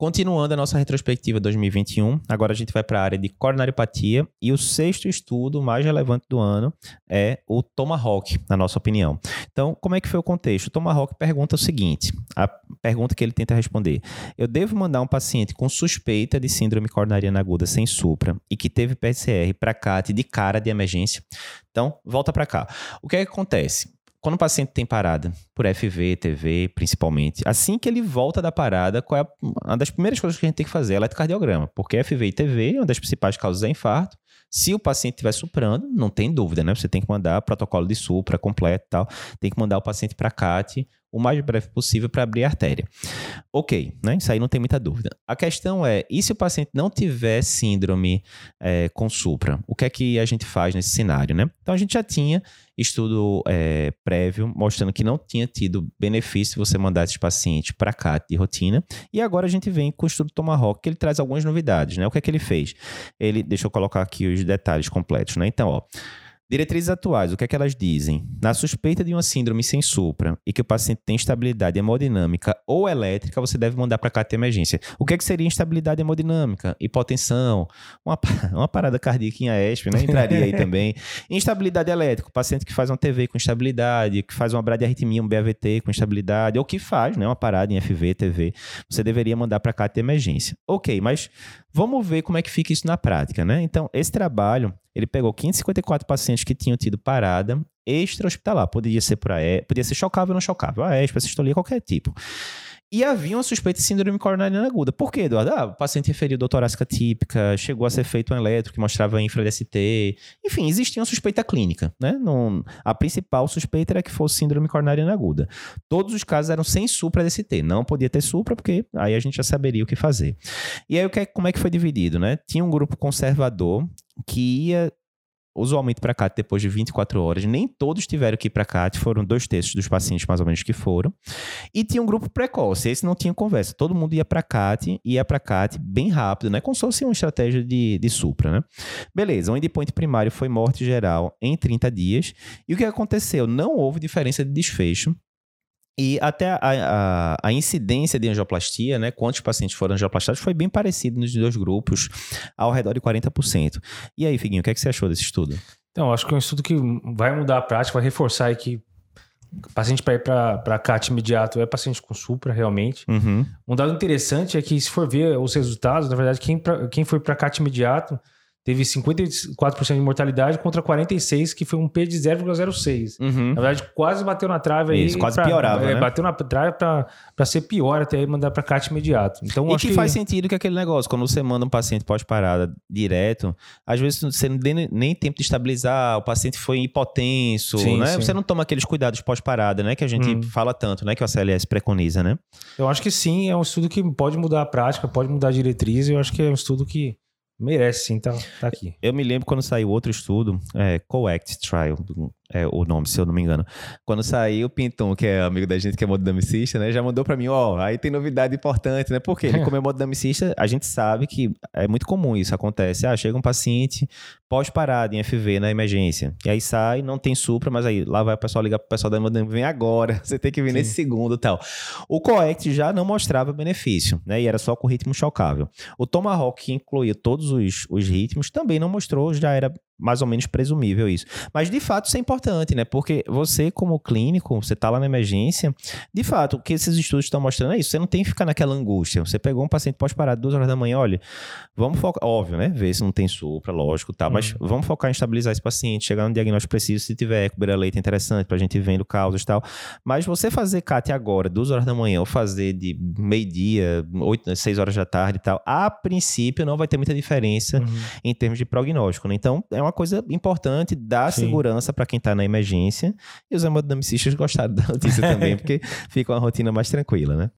Continuando a nossa retrospectiva 2021, agora a gente vai para a área de coronariopatia e o sexto estudo mais relevante do ano é o Tomahawk, na nossa opinião. Então, como é que foi o contexto? O Tomahawk pergunta o seguinte, a pergunta que ele tenta responder. Eu devo mandar um paciente com suspeita de síndrome coronariana aguda sem supra e que teve PCR para CAT de cara de emergência? Então, volta para cá. O que, é que acontece? Quando o paciente tem parada, por FV, TV, principalmente, assim que ele volta da parada, qual é uma das primeiras coisas que a gente tem que fazer? É eletrocardiograma, porque FV e TV é uma das principais causas de infarto. Se o paciente estiver suprando, não tem dúvida, né? Você tem que mandar protocolo de supra completo e tal. Tem que mandar o paciente para CAT o mais breve possível para abrir a artéria. Ok, né? Isso aí não tem muita dúvida. A questão é, e se o paciente não tiver síndrome é, com supra? O que é que a gente faz nesse cenário, né? Então a gente já tinha estudo é, prévio mostrando que não tinha tido benefício você mandar esses pacientes para CAT de rotina. E agora a gente vem com o estudo Tomahawk, que ele traz algumas novidades, né? O que é que ele fez? Ele, deixa eu colocar aqui os detalhes completos, né? Então, ó, Diretrizes atuais, o que é que elas dizem? Na suspeita de uma síndrome sem supra e que o paciente tem instabilidade hemodinâmica ou elétrica, você deve mandar para CAT de emergência. O que é que seria instabilidade hemodinâmica? Hipotensão, uma, uma parada cardíaca em AESP, né? Entraria aí também. Instabilidade elétrica, o paciente que faz uma TV com instabilidade, que faz uma bradiarritmia, um BAVT com instabilidade, ou que faz, né? Uma parada em FV, TV, você deveria mandar para CAT de emergência. Ok, mas vamos ver como é que fica isso na prática, né? Então, esse trabalho ele pegou 554 pacientes que tinham tido parada extra-hospitalar. Podia ser por AE, podia ser chocável ou não chocável, AESP, sistolia, qualquer tipo. E havia uma suspeita de síndrome coronariana aguda. Por quê, Eduardo? Ah, o paciente referiu dor torácica típica, chegou a ser feito um eletro que mostrava infra-DST. Enfim, existia uma suspeita clínica, né? A principal suspeita era que fosse síndrome coronariana aguda. Todos os casos eram sem supra-DST. Não podia ter supra, porque aí a gente já saberia o que fazer. E aí, é, como é que foi dividido, né? Tinha um grupo conservador que ia usualmente para CAT depois de 24 horas. Nem todos tiveram que ir para CAT, foram dois terços dos pacientes mais ou menos que foram. E tinha um grupo precoce, esse não tinha conversa. Todo mundo ia para CAT, ia para CAT bem rápido, né? Como se fosse uma estratégia de, de supra, né? Beleza, o endpoint primário foi morte geral em 30 dias. E o que aconteceu? Não houve diferença de desfecho e até a, a, a, incidência de angioplastia, né, quantos pacientes foram angioplastados, foi bem parecido nos dois grupos, ao redor de 40%. E aí, Figuinho, o que, é que você achou desse estudo? Então, acho que é um estudo que vai mudar a prática, vai reforçar que paciente para ir para CAT imediato é paciente com supra, realmente. Uhum. Um dado interessante é que, se for ver os resultados, na verdade, quem, pra, quem foi para CAT imediato teve 54% de mortalidade contra 46%, que foi um P de 0,06. Uhum. Na verdade, quase bateu na trave aí. Isso, quase pra, piorava, é, né? Bateu na trave para ser pior, até mandar para CAT imediato. Então, e que, que, faz sentido que aquele negócio, quando você manda um paciente pós-parada direto, às vezes você não tem nem tempo de estabilizar, o paciente foi hipotenso, sim, né? Sim. Você não toma aqueles cuidados pós-parada, né? Que a gente hum. fala tanto, né? Que o ACLS preconiza, né? Eu acho que sim, é um estudo que pode mudar a prática, pode mudar a diretriz, eu acho que é um estudo que Merece sim, tá, tá aqui. Eu me lembro quando saiu outro estudo, é, COACT Trial, é o nome, se eu não me engano. Quando saiu, o Pinton, que é amigo da gente que é mododamicista, né, já mandou para mim, ó, aí tem novidade importante, né? Porque ele, como é mododamicista, a gente sabe que é muito comum isso acontece. Ah, chega um paciente pós-parado em FV na emergência, e aí sai, não tem supra, mas aí lá vai o pessoal ligar pro pessoal da hemodinâmica, vem agora, você tem que vir Sim. nesse segundo e tal. O COACT já não mostrava benefício, né? E era só com ritmo chocável. O Tomahawk, que incluía todos os, os ritmos, também não mostrou, já era mais ou menos presumível isso. Mas de fato isso é importante, né? Porque você, como clínico, você tá lá na emergência, de fato, o que esses estudos estão mostrando é isso. Você não tem que ficar naquela angústia. Você pegou um paciente pós-parado duas horas da manhã, olha, vamos focar, óbvio, né? Ver se não tem supra, lógico, tá? Uhum. Mas vamos focar em estabilizar esse paciente, chegar no diagnóstico preciso, se tiver eco, leite interessante, pra gente vendo causas e tal. Mas você fazer CAT agora, duas horas da manhã, ou fazer de meio-dia, oito, seis horas da tarde e tal, a princípio não vai ter muita diferença uhum. em termos de prognóstico, né? Então, é uma uma coisa importante, dar Sim. segurança para quem está na emergência. E os hemodinamicistas gostaram da notícia também, porque fica uma rotina mais tranquila, né?